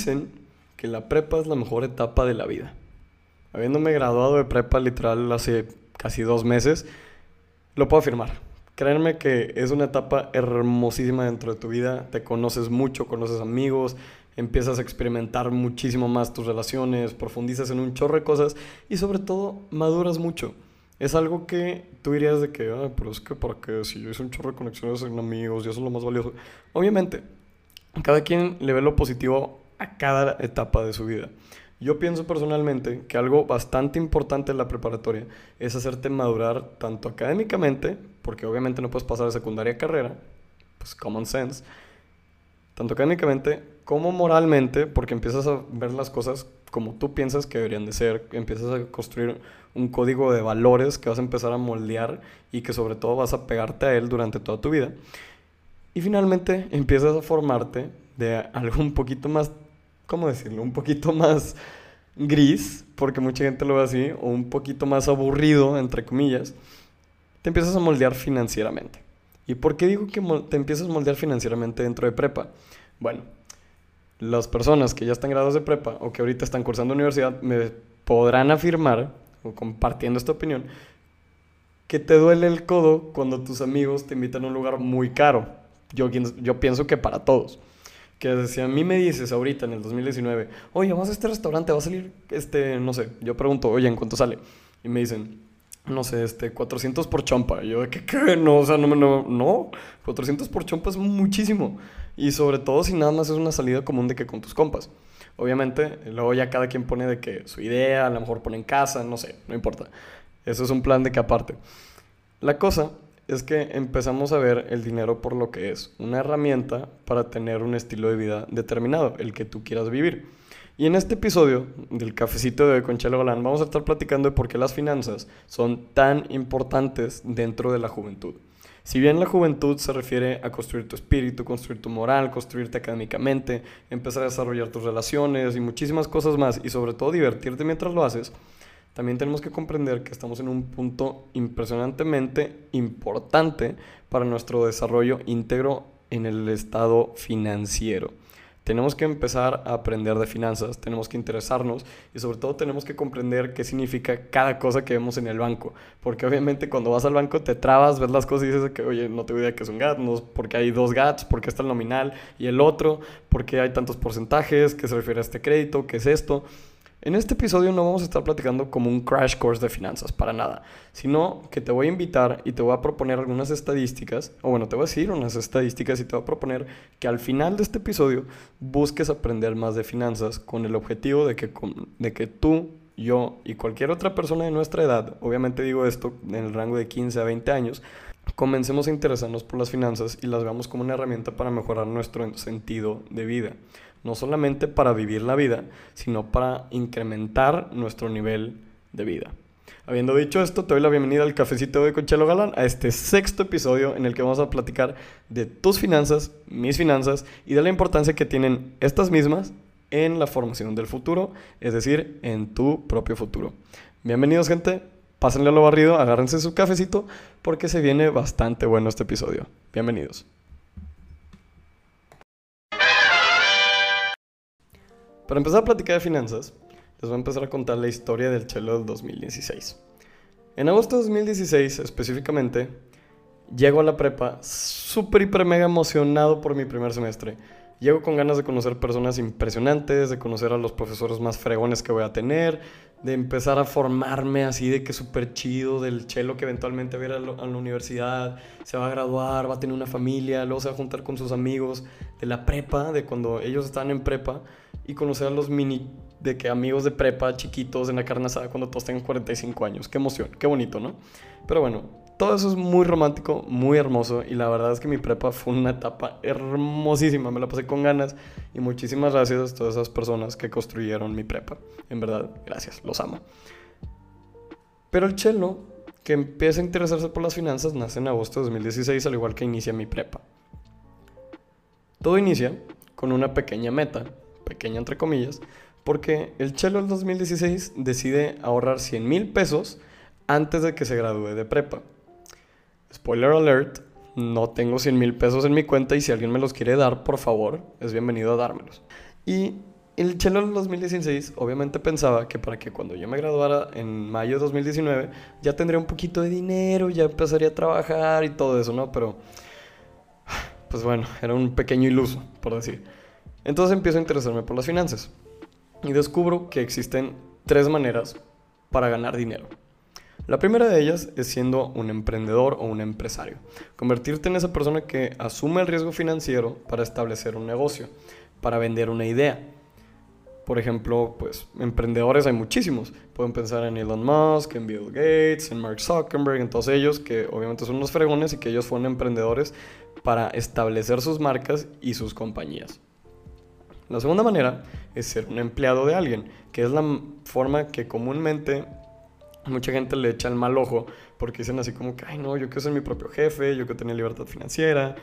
dicen que la prepa es la mejor etapa de la vida. Habiéndome graduado de prepa literal hace casi dos meses, lo puedo afirmar. Créanme que es una etapa hermosísima dentro de tu vida. Te conoces mucho, conoces amigos, empiezas a experimentar muchísimo más tus relaciones, profundizas en un chorro de cosas y sobre todo maduras mucho. Es algo que tú dirías de que, ah, pero es que para qué, si yo hice un chorro de conexiones en amigos y eso es lo más valioso. Obviamente, cada quien le ve lo positivo a cada etapa de su vida. Yo pienso personalmente que algo bastante importante en la preparatoria es hacerte madurar tanto académicamente, porque obviamente no puedes pasar de secundaria a carrera, pues common sense, tanto académicamente como moralmente, porque empiezas a ver las cosas como tú piensas que deberían de ser, empiezas a construir un código de valores que vas a empezar a moldear y que sobre todo vas a pegarte a él durante toda tu vida. Y finalmente empiezas a formarte de algo un poquito más, ¿cómo decirlo? Un poquito más gris, porque mucha gente lo ve así, o un poquito más aburrido, entre comillas, te empiezas a moldear financieramente. ¿Y por qué digo que te empiezas a moldear financieramente dentro de prepa? Bueno, las personas que ya están graduadas de prepa o que ahorita están cursando universidad me podrán afirmar, o compartiendo esta opinión, que te duele el codo cuando tus amigos te invitan a un lugar muy caro. Yo, yo pienso que para todos. Que si a mí me dices ahorita en el 2019, oye, vamos a este restaurante, va a salir, este, no sé, yo pregunto, oye, ¿en cuánto sale? Y me dicen, no sé, este, 400 por chompa. Yo, ¿qué, qué? No, o sea, no, no, no, 400 por chompa es muchísimo. Y sobre todo si nada más es una salida común de que con tus compas. Obviamente, luego ya cada quien pone de que su idea, a lo mejor pone en casa, no sé, no importa. Eso es un plan de que aparte. La cosa es que empezamos a ver el dinero por lo que es, una herramienta para tener un estilo de vida determinado, el que tú quieras vivir. Y en este episodio del cafecito de hoy con Chelo Galán vamos a estar platicando de por qué las finanzas son tan importantes dentro de la juventud. Si bien la juventud se refiere a construir tu espíritu, construir tu moral, construirte académicamente, empezar a desarrollar tus relaciones y muchísimas cosas más, y sobre todo divertirte mientras lo haces, también tenemos que comprender que estamos en un punto impresionantemente importante para nuestro desarrollo íntegro en el estado financiero. Tenemos que empezar a aprender de finanzas, tenemos que interesarnos y sobre todo tenemos que comprender qué significa cada cosa que vemos en el banco. Porque obviamente cuando vas al banco te trabas, ves las cosas y dices que, oye, no tengo idea que es un GAT, no, porque hay dos GATs, porque está el nominal y el otro, porque hay tantos porcentajes, qué se refiere a este crédito, qué es esto. En este episodio no vamos a estar platicando como un crash course de finanzas, para nada, sino que te voy a invitar y te voy a proponer algunas estadísticas, o bueno, te voy a decir unas estadísticas y te voy a proponer que al final de este episodio busques aprender más de finanzas con el objetivo de que, de que tú, yo y cualquier otra persona de nuestra edad, obviamente digo esto en el rango de 15 a 20 años, comencemos a interesarnos por las finanzas y las veamos como una herramienta para mejorar nuestro sentido de vida no solamente para vivir la vida, sino para incrementar nuestro nivel de vida. Habiendo dicho esto, te doy la bienvenida al cafecito de Conchelo Galán, a este sexto episodio en el que vamos a platicar de tus finanzas, mis finanzas y de la importancia que tienen estas mismas en la formación del futuro, es decir, en tu propio futuro. Bienvenidos gente, pásenle a lo barrido, agárrense su cafecito porque se viene bastante bueno este episodio. Bienvenidos. Para empezar a platicar de finanzas, les voy a empezar a contar la historia del chelo del 2016. En agosto de 2016, específicamente, llego a la prepa súper, hiper, mega emocionado por mi primer semestre. Llego con ganas de conocer personas impresionantes, de conocer a los profesores más fregones que voy a tener, de empezar a formarme así de que súper chido, del chelo que eventualmente va a la universidad, se va a graduar, va a tener una familia, luego se va a juntar con sus amigos de la prepa, de cuando ellos estaban en prepa, y conocer a los mini, de que amigos de prepa chiquitos en la carne asada cuando todos tengan 45 años. Qué emoción, qué bonito, ¿no? Pero bueno, todo eso es muy romántico, muy hermoso y la verdad es que mi prepa fue una etapa hermosísima, me la pasé con ganas y muchísimas gracias a todas esas personas que construyeron mi prepa. En verdad, gracias, los amo. Pero el chelo, que empieza a interesarse por las finanzas, nace en agosto de 2016, al igual que inicia mi prepa. Todo inicia con una pequeña meta pequeña entre comillas, porque el Chelo del 2016 decide ahorrar 100 mil pesos antes de que se gradúe de prepa. Spoiler alert, no tengo 100 mil pesos en mi cuenta y si alguien me los quiere dar, por favor, es bienvenido a dármelos. Y el chelo en 2016 obviamente pensaba que para que cuando yo me graduara en mayo de 2019 ya tendría un poquito de dinero, ya empezaría a trabajar y todo eso, ¿no? Pero, pues bueno, era un pequeño iluso, por decir. Entonces empiezo a interesarme por las finanzas y descubro que existen tres maneras para ganar dinero. La primera de ellas es siendo un emprendedor o un empresario. Convertirte en esa persona que asume el riesgo financiero para establecer un negocio, para vender una idea por ejemplo, pues emprendedores hay muchísimos. Pueden pensar en Elon Musk, en Bill Gates, en Mark Zuckerberg, en todos ellos, que obviamente son unos fregones y que ellos fueron emprendedores para establecer sus marcas y sus compañías. La segunda manera es ser un empleado de alguien, que es la forma que comúnmente mucha gente le echa el mal ojo porque dicen así como que, ay no, yo quiero ser mi propio jefe, yo quiero tener libertad financiera,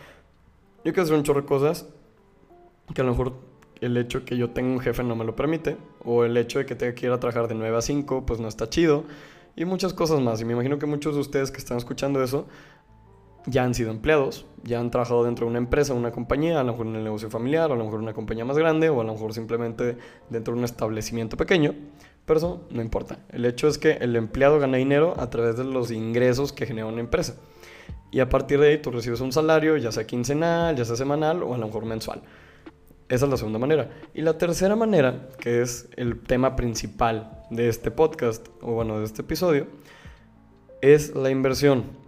yo quiero hacer un chorro de cosas que a lo mejor el hecho de que yo tenga un jefe no me lo permite, o el hecho de que tenga que ir a trabajar de 9 a 5, pues no está chido, y muchas cosas más. Y me imagino que muchos de ustedes que están escuchando eso ya han sido empleados, ya han trabajado dentro de una empresa, una compañía, a lo mejor en el negocio familiar, a lo mejor una compañía más grande, o a lo mejor simplemente dentro de un establecimiento pequeño, pero eso no importa. El hecho es que el empleado gana dinero a través de los ingresos que genera una empresa. Y a partir de ahí tú recibes un salario, ya sea quincenal, ya sea semanal o a lo mejor mensual. Esa es la segunda manera. Y la tercera manera, que es el tema principal de este podcast, o bueno, de este episodio, es la inversión.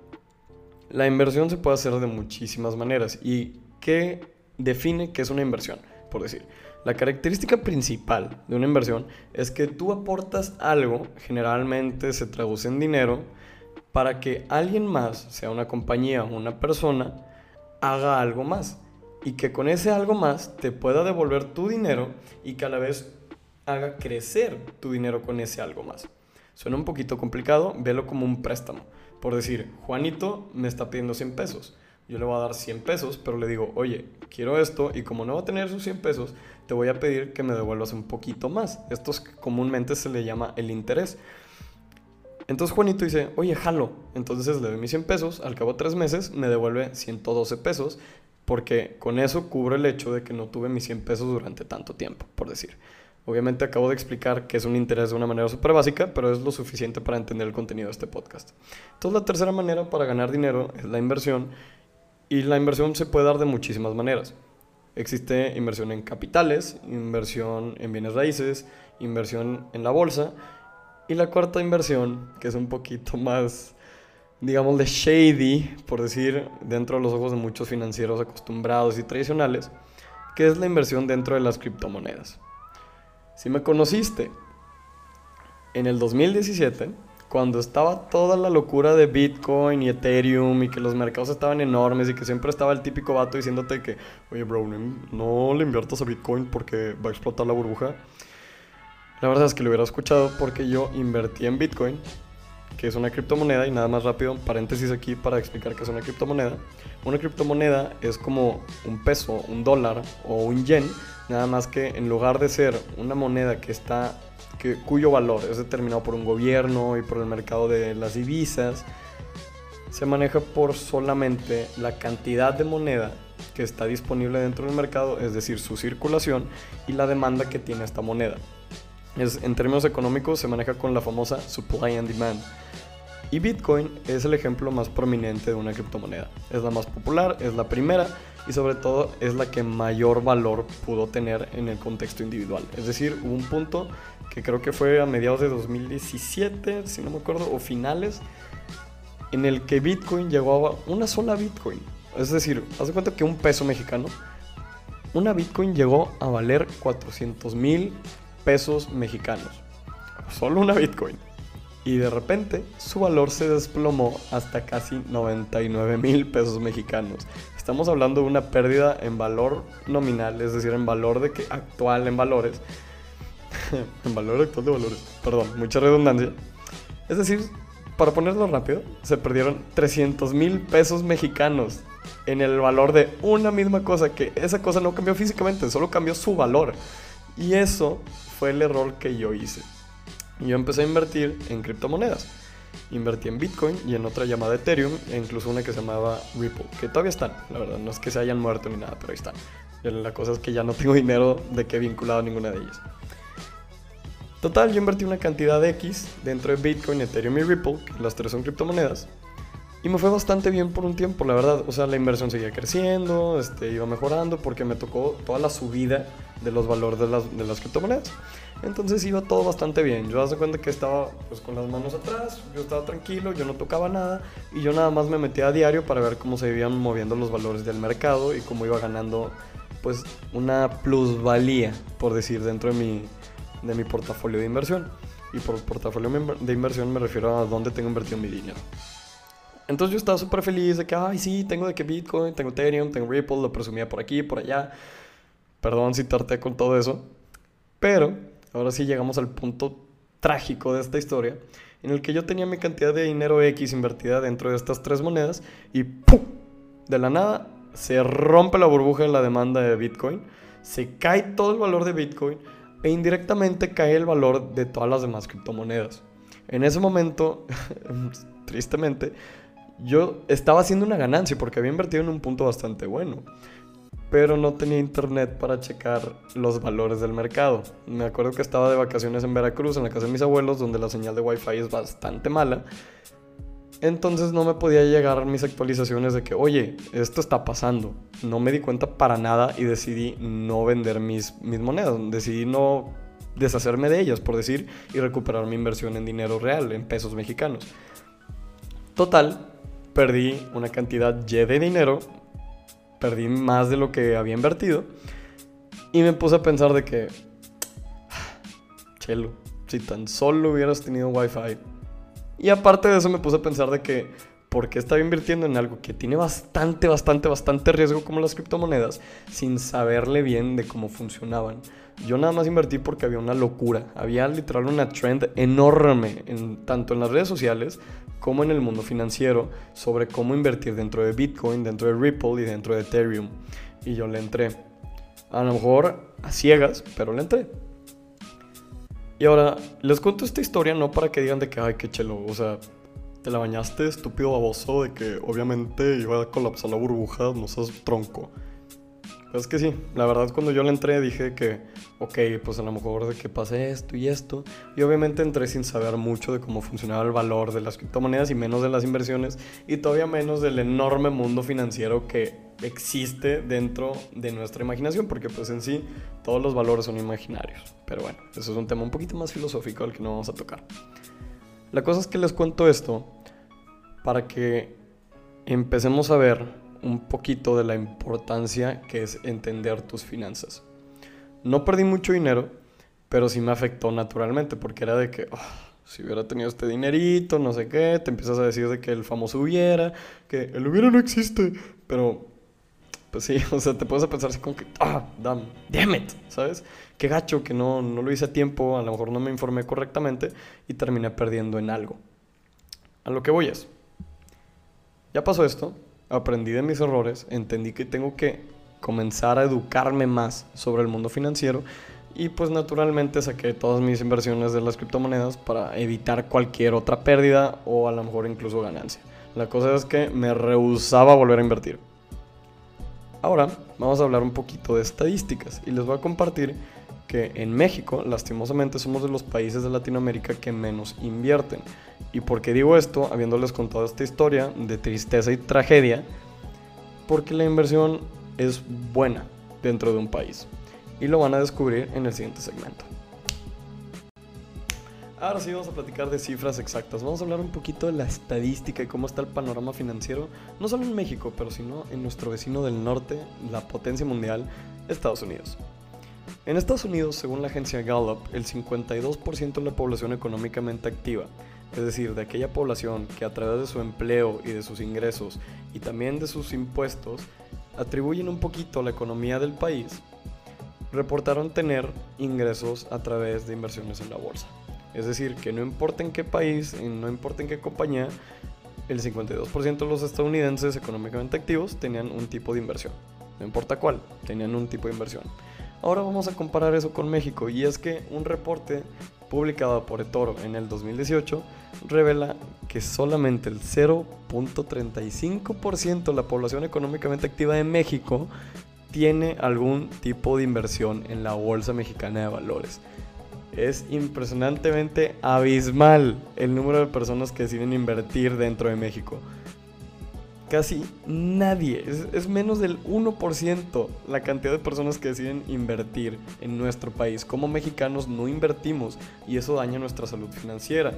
La inversión se puede hacer de muchísimas maneras. ¿Y qué define qué es una inversión? Por decir, la característica principal de una inversión es que tú aportas algo, generalmente se traduce en dinero, para que alguien más, sea una compañía o una persona, haga algo más y que con ese algo más te pueda devolver tu dinero y que a la vez haga crecer tu dinero con ese algo más. Suena un poquito complicado, velo como un préstamo. Por decir, Juanito me está pidiendo 100 pesos. Yo le voy a dar 100 pesos, pero le digo, oye, quiero esto y como no va a tener sus 100 pesos, te voy a pedir que me devuelvas un poquito más. Esto comúnmente se le llama el interés. Entonces Juanito dice, oye, jalo. Entonces le doy mis 100 pesos, al cabo de tres meses me devuelve 112 pesos porque con eso cubro el hecho de que no tuve mis 100 pesos durante tanto tiempo, por decir. Obviamente acabo de explicar que es un interés de una manera súper básica, pero es lo suficiente para entender el contenido de este podcast. Entonces la tercera manera para ganar dinero es la inversión y la inversión se puede dar de muchísimas maneras. Existe inversión en capitales, inversión en bienes raíces, inversión en la bolsa y la cuarta inversión, que es un poquito más digamos, de shady, por decir, dentro de los ojos de muchos financieros acostumbrados y tradicionales, que es la inversión dentro de las criptomonedas. Si me conociste en el 2017, cuando estaba toda la locura de Bitcoin y Ethereum y que los mercados estaban enormes y que siempre estaba el típico vato diciéndote que, oye, bro, no le inviertas a Bitcoin porque va a explotar la burbuja. La verdad es que lo hubiera escuchado porque yo invertí en Bitcoin que es una criptomoneda, y nada más rápido, paréntesis aquí para explicar qué es una criptomoneda. Una criptomoneda es como un peso, un dólar o un yen, nada más que en lugar de ser una moneda que está, que, cuyo valor es determinado por un gobierno y por el mercado de las divisas, se maneja por solamente la cantidad de moneda que está disponible dentro del mercado, es decir, su circulación y la demanda que tiene esta moneda. Es, en términos económicos se maneja con la famosa supply and demand. Y Bitcoin es el ejemplo más prominente de una criptomoneda. Es la más popular, es la primera y sobre todo es la que mayor valor pudo tener en el contexto individual. Es decir, hubo un punto que creo que fue a mediados de 2017, si no me acuerdo, o finales, en el que Bitcoin llegó a una sola Bitcoin. Es decir, haz de cuenta que un peso mexicano, una Bitcoin llegó a valer 400 mil pesos mexicanos. Solo una Bitcoin y de repente su valor se desplomó hasta casi 99 mil pesos mexicanos. Estamos hablando de una pérdida en valor nominal, es decir, en valor de que actual en valores. en valor actual de valores, perdón, mucha redundancia. Es decir, para ponerlo rápido, se perdieron 300 mil pesos mexicanos en el valor de una misma cosa, que esa cosa no cambió físicamente, solo cambió su valor. Y eso fue el error que yo hice yo empecé a invertir en criptomonedas. Invertí en Bitcoin y en otra llamada Ethereum, e incluso una que se llamaba Ripple, que todavía están, la verdad, no es que se hayan muerto ni nada, pero ahí están. La cosa es que ya no tengo dinero de que he vinculado a ninguna de ellas. Total, yo invertí una cantidad de X dentro de Bitcoin, Ethereum y Ripple, las tres son criptomonedas. Y me fue bastante bien por un tiempo, la verdad. O sea, la inversión seguía creciendo, este, iba mejorando porque me tocó toda la subida de los valores de las, de las criptomonedas. Entonces iba todo bastante bien. Yo hace cuenta que estaba pues, con las manos atrás, yo estaba tranquilo, yo no tocaba nada y yo nada más me metía a diario para ver cómo se iban moviendo los valores del mercado y cómo iba ganando pues una plusvalía, por decir, dentro de mi, de mi portafolio de inversión. Y por portafolio de inversión me refiero a dónde tengo invertido mi dinero. Entonces yo estaba súper feliz de que, ay, sí, tengo de que Bitcoin, tengo Ethereum, tengo Ripple, lo presumía por aquí, por allá. Perdón si tarté con todo eso. Pero ahora sí llegamos al punto trágico de esta historia, en el que yo tenía mi cantidad de dinero X invertida dentro de estas tres monedas y ¡pum! De la nada se rompe la burbuja de la demanda de Bitcoin, se cae todo el valor de Bitcoin e indirectamente cae el valor de todas las demás criptomonedas. En ese momento, tristemente, yo estaba haciendo una ganancia porque había invertido en un punto bastante bueno. Pero no tenía internet para checar los valores del mercado. Me acuerdo que estaba de vacaciones en Veracruz, en la casa de mis abuelos, donde la señal de Wi-Fi es bastante mala. Entonces no me podía llegar mis actualizaciones de que, oye, esto está pasando. No me di cuenta para nada y decidí no vender mis, mis monedas. Decidí no deshacerme de ellas, por decir, y recuperar mi inversión en dinero real, en pesos mexicanos. Total, perdí una cantidad Y de dinero, perdí más de lo que había invertido y me puse a pensar de que, chelo, si tan solo hubieras tenido wifi. Y aparte de eso me puse a pensar de que, ¿por qué estaba invirtiendo en algo que tiene bastante, bastante, bastante riesgo como las criptomonedas sin saberle bien de cómo funcionaban? Yo nada más invertí porque había una locura, había literal una trend enorme, en, tanto en las redes sociales como en el mundo financiero, sobre cómo invertir dentro de Bitcoin, dentro de Ripple y dentro de Ethereum. Y yo le entré. A lo mejor a ciegas, pero le entré. Y ahora, les cuento esta historia no para que digan de que, ay, qué chelo, o sea, te la bañaste, estúpido baboso, de que obviamente iba a colapsar la burbuja, no seas tronco. Es que sí, la verdad cuando yo le entré dije que, ok, pues a lo mejor de que pase esto y esto. Y obviamente entré sin saber mucho de cómo funcionaba el valor de las criptomonedas y menos de las inversiones y todavía menos del enorme mundo financiero que existe dentro de nuestra imaginación, porque pues en sí todos los valores son imaginarios. Pero bueno, eso es un tema un poquito más filosófico al que no vamos a tocar. La cosa es que les cuento esto para que empecemos a ver un poquito de la importancia que es entender tus finanzas. No perdí mucho dinero, pero sí me afectó naturalmente, porque era de que, ah, si hubiera tenido este dinerito, no sé qué, te empiezas a decir de que el famoso hubiera, que el hubiera no existe, pero, pues sí, o sea, te puedes pensar así como que, ah, damn, damn it, ¿sabes? Qué gacho que no, no lo hice a tiempo, a lo mejor no me informé correctamente y terminé perdiendo en algo. A lo que voy es, ya pasó esto, aprendí de mis errores, entendí que tengo que comenzar a educarme más sobre el mundo financiero y pues naturalmente saqué todas mis inversiones de las criptomonedas para evitar cualquier otra pérdida o a lo mejor incluso ganancia. La cosa es que me rehusaba volver a invertir. Ahora vamos a hablar un poquito de estadísticas y les voy a compartir que en México, lastimosamente, somos de los países de Latinoamérica que menos invierten. ¿Y por qué digo esto? Habiéndoles contado esta historia de tristeza y tragedia, porque la inversión es buena dentro de un país. Y lo van a descubrir en el siguiente segmento. Ahora sí vamos a platicar de cifras exactas. Vamos a hablar un poquito de la estadística y cómo está el panorama financiero, no solo en México, pero sino en nuestro vecino del norte, la potencia mundial, Estados Unidos. En Estados Unidos, según la agencia Gallup, el 52% de la población económicamente activa, es decir, de aquella población que a través de su empleo y de sus ingresos y también de sus impuestos atribuyen un poquito a la economía del país, reportaron tener ingresos a través de inversiones en la bolsa. Es decir, que no importa en qué país, no importa en qué compañía, el 52% de los estadounidenses económicamente activos tenían un tipo de inversión. No importa cuál, tenían un tipo de inversión. Ahora vamos a comparar eso con México y es que un reporte publicado por eToro en el 2018 revela que solamente el 0.35% de la población económicamente activa de México tiene algún tipo de inversión en la Bolsa Mexicana de Valores. Es impresionantemente abismal el número de personas que deciden invertir dentro de México. Casi nadie, es, menos del 1% la cantidad de personas que deciden invertir en nuestro país. Como mexicanos no invertimos y eso daña nuestra salud financiera.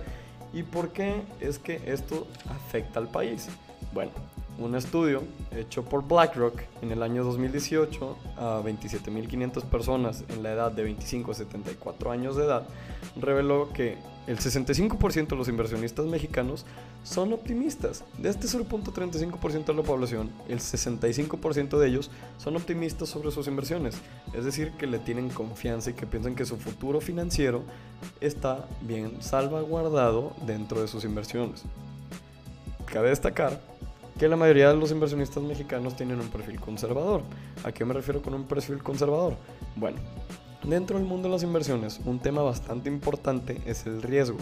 ¿Y por qué es que esto afecta al país? Bueno, un estudio hecho por BlackRock en el año 2018 a 27.500 personas en la edad de 25 a 74 años de edad reveló que el 65% de los inversionistas mexicanos son optimistas. De este 0.35% de la población, el 65% de ellos son optimistas sobre sus inversiones. Es decir, que le tienen confianza y que piensan que su futuro financiero está bien salvaguardado dentro de sus inversiones. Cabe destacar que la mayoría de los inversionistas mexicanos tienen un perfil conservador. ¿A qué me refiero con un perfil conservador? Bueno, dentro del mundo de las inversiones, un tema bastante importante es el riesgo.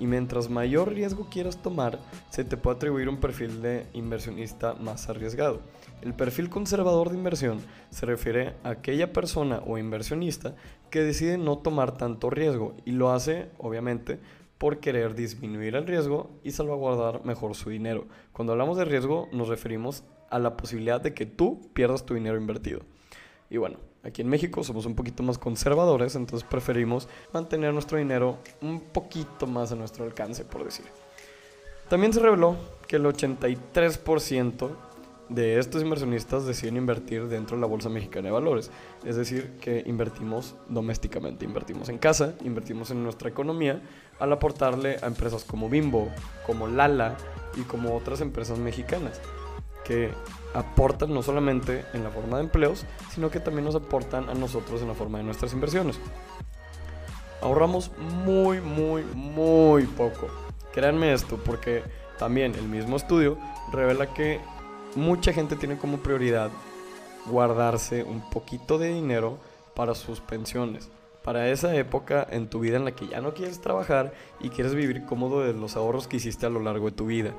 Y mientras mayor riesgo quieras tomar, se te puede atribuir un perfil de inversionista más arriesgado. El perfil conservador de inversión se refiere a aquella persona o inversionista que decide no tomar tanto riesgo y lo hace, obviamente, por querer disminuir el riesgo y salvaguardar mejor su dinero. Cuando hablamos de riesgo nos referimos a la posibilidad de que tú pierdas tu dinero invertido. Y bueno, aquí en México somos un poquito más conservadores, entonces preferimos mantener nuestro dinero un poquito más a nuestro alcance, por decir. También se reveló que el 83% de estos inversionistas deciden invertir dentro de la Bolsa Mexicana de Valores. Es decir, que invertimos domésticamente, invertimos en casa, invertimos en nuestra economía al aportarle a empresas como Bimbo, como Lala y como otras empresas mexicanas que aportan no solamente en la forma de empleos, sino que también nos aportan a nosotros en la forma de nuestras inversiones. Ahorramos muy, muy, muy poco. Créanme esto, porque también el mismo estudio revela que mucha gente tiene como prioridad guardarse un poquito de dinero para sus pensiones. Para esa época en tu vida en la que ya no quieres trabajar y quieres vivir cómodo de los ahorros que hiciste a lo largo de tu vida.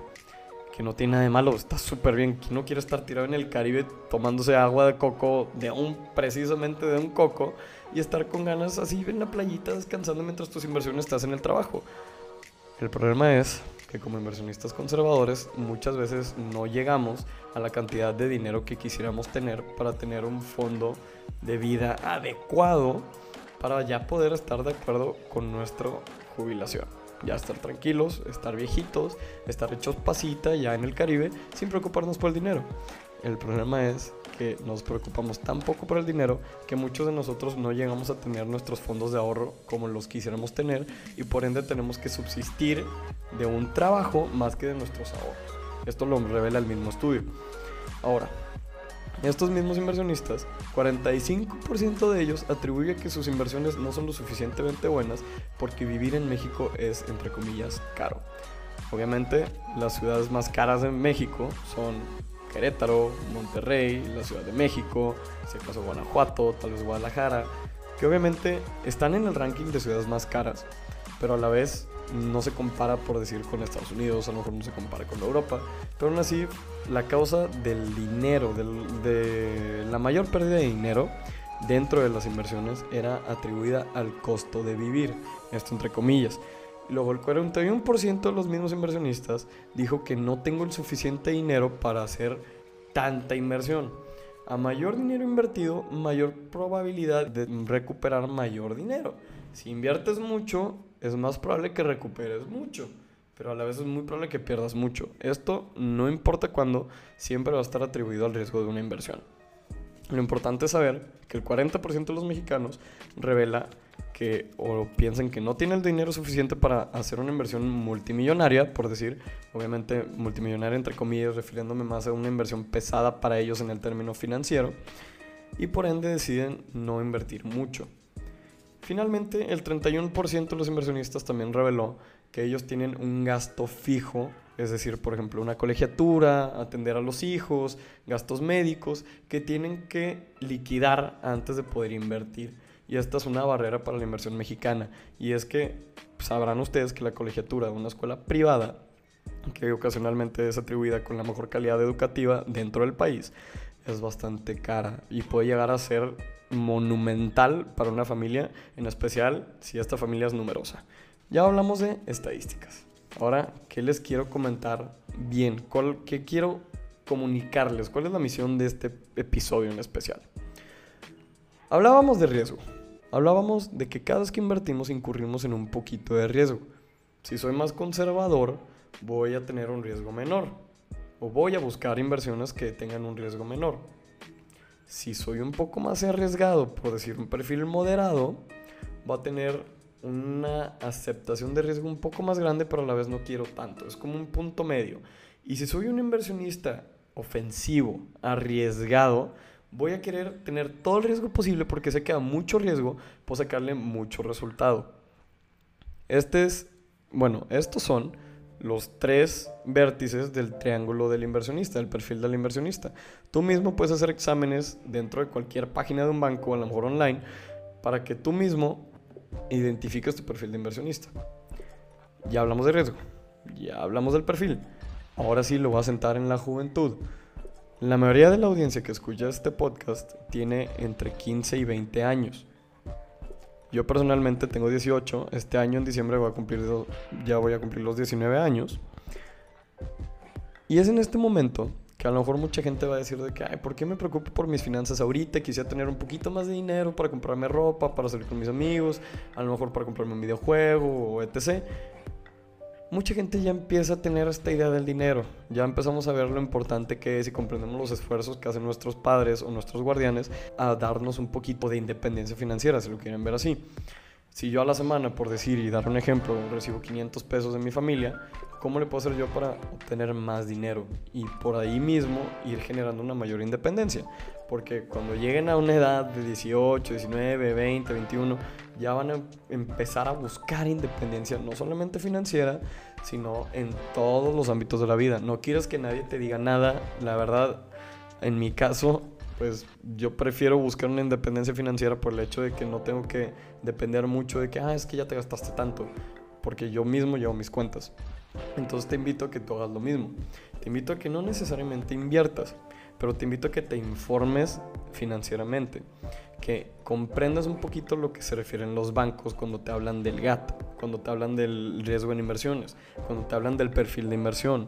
Que no tiene nada de malo, está súper bien. Que no quiere estar tirado en el Caribe tomándose agua de coco, de un, precisamente de un coco, y estar con ganas así en la playita descansando mientras tus inversiones estás en el trabajo. El problema es que como inversionistas conservadores muchas veces no llegamos a la cantidad de dinero que quisiéramos tener para tener un fondo de vida adecuado para ya poder estar de acuerdo con nuestra jubilación. Ya estar tranquilos, estar viejitos, estar hechos pasita ya en el Caribe sin preocuparnos por el dinero. El problema es que nos preocupamos tan poco por el dinero que muchos de nosotros no llegamos a tener nuestros fondos de ahorro como los quisiéramos tener y por ende tenemos que subsistir de un trabajo más que de nuestros ahorros. Esto lo revela el mismo estudio. Ahora, estos mismos inversionistas, 45% de ellos atribuye que sus inversiones no son lo suficientemente buenas porque vivir en México es, entre comillas, caro. Obviamente, las ciudades más caras de México son Querétaro, Monterrey, la Ciudad de México, si acaso Guanajuato, tal vez Guadalajara, que obviamente están en el ranking de ciudades más caras, pero a la vez no se compara, por decir, con Estados Unidos, a lo mejor no se compara con Europa, pero aún así la causa del dinero, de la mayor pérdida de dinero dentro de las inversiones era atribuida al costo de vivir, esto entre comillas. Luego el 41% de los mismos inversionistas dijo que no tengo el suficiente dinero para hacer tanta inversión. A mayor dinero invertido, mayor probabilidad de recuperar mayor dinero. Si inviertes mucho, es más probable que recuperes mucho, pero a la vez es muy probable que pierdas mucho. Esto no importa cuándo, siempre va a estar atribuido al riesgo de una inversión. Lo importante es saber que el 40% de los mexicanos revela que o piensan que no tienen el dinero suficiente para hacer una inversión multimillonaria, por decir, obviamente multimillonaria entre comillas, refiriéndome más a una inversión pesada para ellos en el término financiero, y por ende deciden no invertir mucho. Finalmente, el 31% de los inversionistas también reveló que ellos tienen un gasto fijo, es decir, por ejemplo, una colegiatura, atender a los hijos, gastos médicos, que tienen que liquidar antes de poder invertir. Y esta es una barrera para la inversión mexicana. Y es que sabrán ustedes que la colegiatura de una escuela privada, que ocasionalmente es atribuida con la mejor calidad educativa dentro del país, es bastante cara y puede llegar a ser monumental para una familia, en especial si esta familia es numerosa. Ya hablamos de estadísticas. Ahora, ¿qué les quiero comentar bien? ¿Qué quiero comunicarles? ¿Cuál es la misión de este episodio en especial? Hablábamos de riesgo. Hablábamos de que cada vez que invertimos incurrimos en un poquito de riesgo. Si soy más conservador, voy a tener un riesgo menor. O voy a buscar inversiones que tengan un riesgo menor. Si soy un poco más arriesgado, por decir un perfil moderado, va a tener una aceptación de riesgo un poco más grande, pero a la vez no quiero tanto. Es como un punto medio. Y si soy un inversionista ofensivo, arriesgado, voy a querer tener todo el riesgo posible porque sé que a mucho riesgo puedo sacarle mucho resultado. Este es, bueno, estos son los tres vértices del triángulo del inversionista, del perfil del inversionista. Tú mismo puedes hacer exámenes dentro de cualquier página de un banco, a lo mejor online, para que tú mismo identifiques tu perfil de inversionista. Ya hablamos de riesgo, ya hablamos del perfil. Ahora sí lo voy a sentar en la juventud. La mayoría de la audiencia que escucha este podcast tiene entre 15 y 20 años. Yo personalmente tengo 18, este año en diciembre voy a cumplir, ya voy a cumplir los 19 años. Y es en este momento que a lo mejor mucha gente va a decir de que, ay, ¿por qué me preocupo por mis finanzas ahorita? Quisiera tener un poquito más de dinero para comprarme ropa, para salir con mis amigos, a lo mejor para comprarme un videojuego o etc mucha gente ya empieza a tener esta idea del dinero. Ya empezamos a ver lo importante que es y comprendemos los esfuerzos que hacen nuestros padres o nuestros guardianes a darnos un poquito de independencia financiera, si lo quieren ver así. Si yo a la semana, por decir y dar un ejemplo, recibo 500 pesos de mi familia, ¿cómo le puedo hacer yo para obtener más dinero? Y por ahí mismo ir generando una mayor independencia. Porque cuando lleguen a una edad de 18, 19, 20, 21, ya van a empezar a buscar independencia, no solamente financiera, sino en todos los ámbitos de la vida. No quieres que nadie te diga nada. La verdad, en mi caso, pues yo prefiero buscar una independencia financiera por el hecho de que no tengo que depender mucho de que, ah, es que ya te gastaste tanto, porque yo mismo llevo mis cuentas. Entonces te invito a que tú hagas lo mismo. Te invito a que no necesariamente inviertas, pero te invito a que te informes financieramente que comprendas un poquito lo que se refieren los bancos cuando te hablan del GAT, cuando te hablan del riesgo en inversiones, cuando te hablan del perfil de inversión,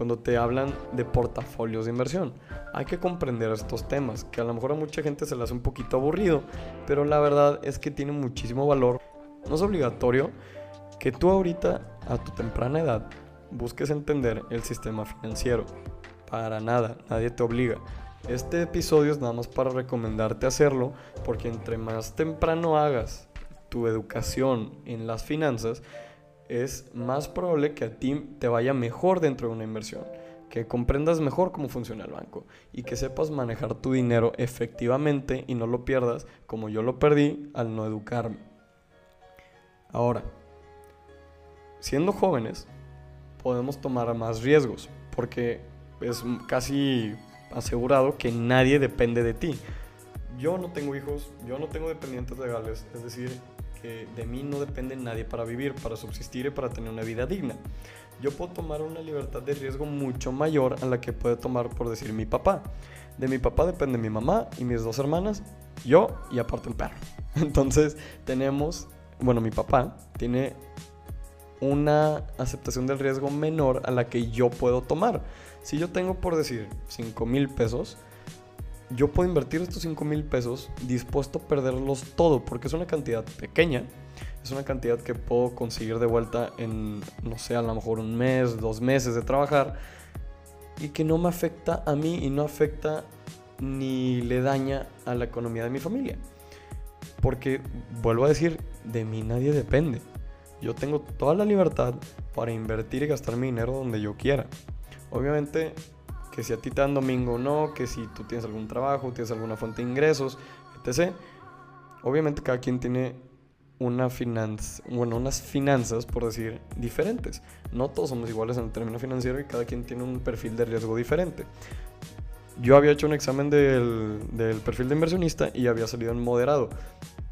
cuando te hablan de portafolios de inversión. Hay que comprender estos temas, que a lo mejor a mucha gente se le hace un poquito aburrido, pero la verdad es que tiene muchísimo valor. No es obligatorio que tú ahorita, a tu temprana edad, busques entender el sistema financiero. Para nada, nadie te obliga. Este episodio es nada más para recomendarte hacerlo porque entre más temprano hagas tu educación en las finanzas, es más probable que a ti te vaya mejor dentro de una inversión, que comprendas mejor cómo funciona el banco y que sepas manejar tu dinero efectivamente y no lo pierdas como yo lo perdí al no educarme. Ahora, siendo jóvenes, podemos tomar más riesgos porque es casi asegurado que nadie depende de ti. Yo no tengo hijos, yo no tengo dependientes legales, es decir, que de mí no depende nadie para vivir, para subsistir y para tener una vida digna. Yo puedo tomar una libertad de riesgo mucho mayor a la que puede tomar, por decir, mi papá. De mi papá depende mi mamá y mis dos hermanas, yo y aparte un perro. Entonces tenemos, bueno, mi papá tiene una aceptación del riesgo menor a la que yo puedo tomar. Si yo tengo, por decir, 5 mil pesos, yo puedo invertir estos 5 mil pesos dispuesto a perderlos todo, porque es una cantidad pequeña, es una cantidad que puedo conseguir de vuelta en, no sé, a lo mejor un mes, dos meses de trabajar, y que no me afecta a mí y no afecta ni le daña a la economía de mi familia. Porque, vuelvo a decir, de mí nadie depende. Yo tengo toda la libertad para invertir y gastar mi dinero donde yo quiera. Obviamente que si a ti te dan domingo o no, que si tú tienes algún trabajo, tienes alguna fuente de ingresos, etc. Obviamente cada quien tiene una bueno, unas finanzas, por decir, diferentes. No todos somos iguales en el término financiero y cada quien tiene un perfil de riesgo diferente. Yo había hecho un examen del, del perfil de inversionista y había salido en moderado.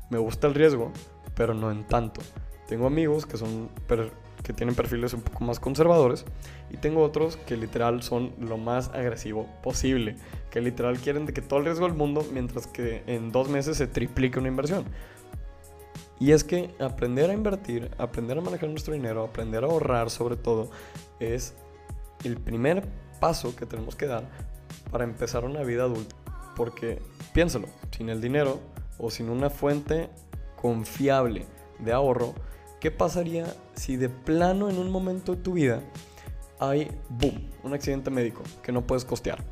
Me gusta el riesgo, pero no en tanto. Tengo amigos que son que tienen perfiles un poco más conservadores y tengo otros que literal son lo más agresivo posible, que literal quieren de que todo el riesgo del mundo mientras que en dos meses se triplique una inversión. Y es que aprender a invertir, aprender a manejar nuestro dinero, aprender a ahorrar sobre todo, es el primer paso que tenemos que dar para empezar una vida adulta. Porque piénsalo, sin el dinero o sin una fuente confiable de ahorro, ¿qué pasaría si de plano en un momento de tu vida hay, boom, un accidente médico que no puedes costear?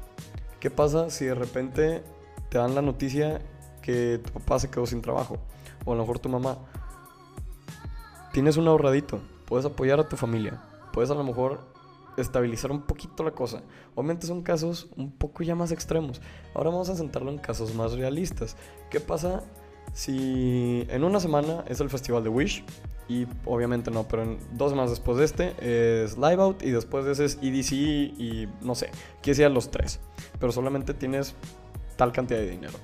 ¿Qué pasa si de repente te dan la noticia que tu papá se quedó sin trabajo? O a lo mejor tu mamá. Tienes un ahorradito, puedes apoyar a tu familia, puedes a lo mejor estabilizar un poquito la cosa. Obviamente son casos un poco ya más extremos. Ahora vamos a centrarlo en casos más realistas. ¿Qué pasa si en una semana es el festival de Wish? Y obviamente no, pero dos semanas después de este es Live Out y después de ese es EDC y no sé, quisiera los tres. Pero solamente tienes tal cantidad de dinero.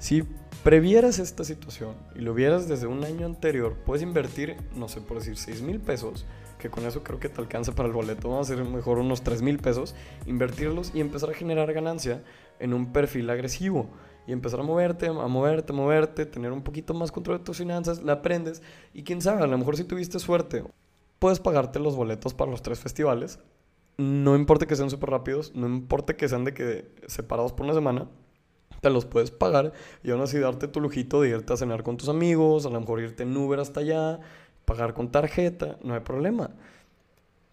Si previeras esta situación y lo vieras desde un año anterior, puedes invertir, no sé, por decir 6 mil pesos que con eso creo que te alcanza para el boleto, vamos a hacer mejor unos 3 mil pesos, invertirlos y empezar a generar ganancia en un perfil agresivo. Y empezar a moverte, a moverte, a moverte, tener un poquito más control de tus finanzas, la aprendes y quién sabe, a lo mejor si tuviste suerte, puedes pagarte los boletos para los tres festivales. No importa que sean súper rápidos, no importa que sean de que separados por una semana, te los puedes pagar y aún así darte tu lujito de irte a cenar con tus amigos, a lo mejor irte en Uber hasta allá, pagar con tarjeta, no hay problema.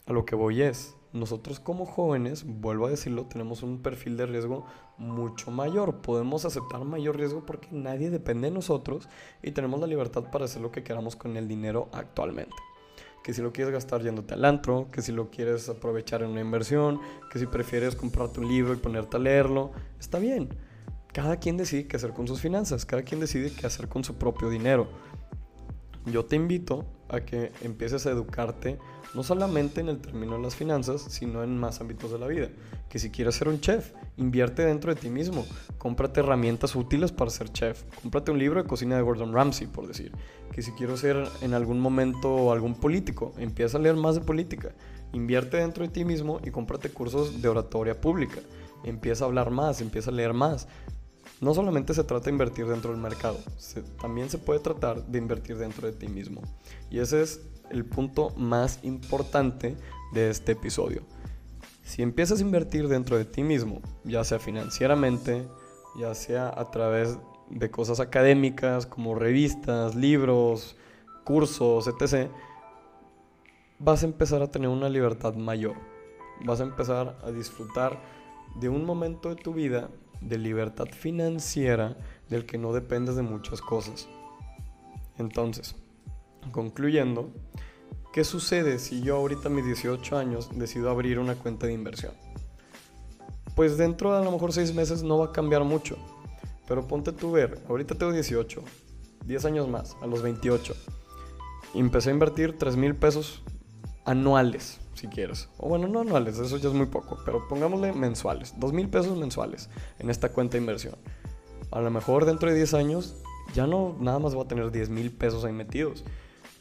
A lo que voy es, nosotros como jóvenes, vuelvo a decirlo, tenemos un perfil de riesgo mucho mayor. Podemos aceptar mayor riesgo porque nadie depende de nosotros y tenemos la libertad para hacer lo que queramos con el dinero actualmente. Que si lo quieres gastar yéndote al antro, que si lo quieres aprovechar en una inversión, que si prefieres comprarte un libro y ponerte a leerlo, está bien. Cada quien decide qué hacer con sus finanzas, cada quien decide qué hacer con su propio dinero yo te invito a que empieces a educarte no solamente en el término de las finanzas, sino en más ámbitos de la vida. Que si quieres ser un chef, invierte dentro de ti mismo, cómprate herramientas útiles para ser chef, cómprate un libro de cocina de Gordon Ramsay, por decir. Que si quiero ser en algún momento algún político, empieza a leer más de política, invierte dentro de ti mismo y cómprate cursos de oratoria pública. Empieza a hablar más, empieza a leer más no solamente se trata de invertir dentro del mercado, también se puede tratar de invertir dentro de ti mismo. Y ese es el punto más importante de este episodio. Si empiezas a invertir dentro de ti mismo, ya sea financieramente, ya sea a través de cosas académicas como revistas, libros, cursos, etc., vas a empezar a tener una libertad mayor. Vas a empezar a disfrutar de un momento de tu vida de libertad financiera del que no dependes de muchas cosas. Entonces, concluyendo, ¿qué sucede si yo ahorita a mis 18 años decido abrir una cuenta de inversión? Pues dentro de a lo mejor 6 meses no va a cambiar mucho. Pero ponte tú ver, ahorita tengo 18, 10 años más, a los 28. Empecé a invertir 3 mil pesos anuales si quieres. O bueno, no anuales, eso ya es muy poco, pero pongámosle mensuales, dos mil pesos mensuales en esta cuenta de inversión. A lo mejor dentro de 10 años ya no nada más va a tener 10 mil pesos ahí metidos.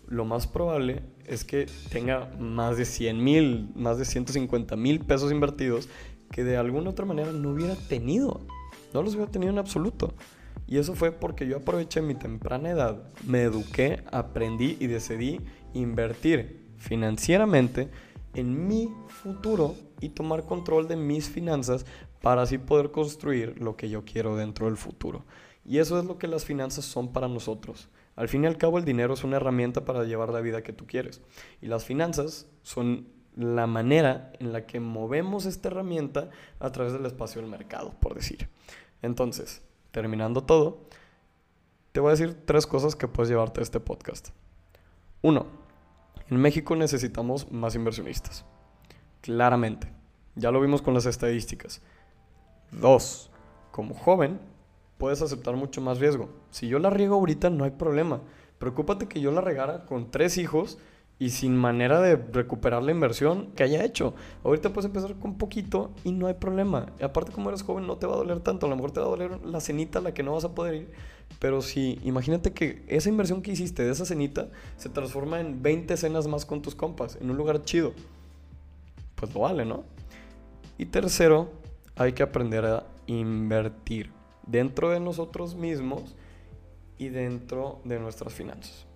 Lo más probable es que tenga más de 100 mil, más de 150 mil pesos invertidos que de alguna otra manera no hubiera tenido. No los hubiera tenido en absoluto. Y eso fue porque yo aproveché mi temprana edad, me eduqué, aprendí y decidí invertir financieramente en mi futuro y tomar control de mis finanzas para así poder construir lo que yo quiero dentro del futuro. Y eso es lo que las finanzas son para nosotros. Al fin y al cabo el dinero es una herramienta para llevar la vida que tú quieres. Y las finanzas son la manera en la que movemos esta herramienta a través del espacio del mercado, por decir. Entonces, terminando todo, te voy a decir tres cosas que puedes llevarte a este podcast. Uno, en México necesitamos más inversionistas. Claramente. Ya lo vimos con las estadísticas. Dos, como joven, puedes aceptar mucho más riesgo. Si yo la riego ahorita, no hay problema. Preocúpate que yo la regara con tres hijos y sin manera de recuperar la inversión que haya hecho. Ahorita puedes empezar con poquito y no hay problema. Aparte, como eres joven, no te va a doler tanto. A lo mejor te va a doler la cenita a la que no vas a poder ir, Pero si, imagínate que esa inversión que hiciste de esa cenita se transforma en 20 cenas más con tus compas, en un lugar chido. Pues lo vale, ¿no? Y tercero, hay que aprender a invertir dentro de nosotros mismos y dentro de nuestras finanzas.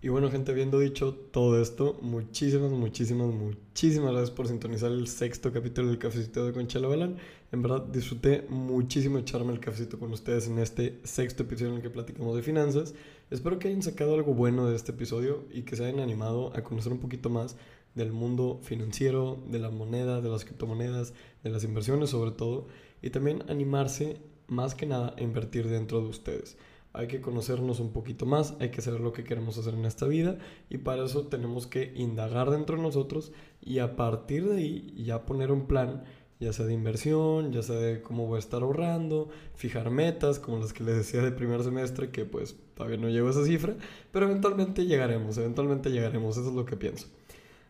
Y bueno, gente, habiendo dicho todo esto, muchísimas, muchísimas, muchísimas gracias por sintonizar el sexto capítulo del Cafecito de Conchelo Balán. En verdad, disfruté muchísimo echarme el cafecito con ustedes en este sexto episodio en el que platicamos de finanzas. Espero que hayan sacado algo bueno de este episodio y que se hayan animado a conocer un poquito más del mundo financiero, de la moneda, de las criptomonedas, de las inversiones sobre todo, y también animarse más que nada a invertir dentro de ustedes hay que conocernos un poquito más, hay que saber lo que queremos hacer en esta vida y para eso tenemos que indagar dentro de nosotros y a partir de ahí ya poner un plan, ya sea de inversión, ya sea de cómo voy a estar ahorrando, fijar metas como las que les decía de primer semestre que pues todavía no llego a esa cifra, pero eventualmente llegaremos, eventualmente llegaremos, eso es lo que pienso.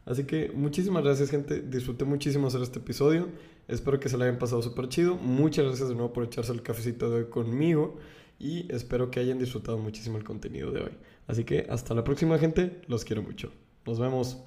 Así que muchísimas gracias gente, disfruté muchísimo hacer este episodio, espero que se lo hayan pasado súper chido, muchas gracias de nuevo por echarse el cafecito de hoy conmigo y espero que hayan disfrutado muchísimo el contenido de hoy. Así que hasta la próxima gente, los quiero mucho. Nos vemos.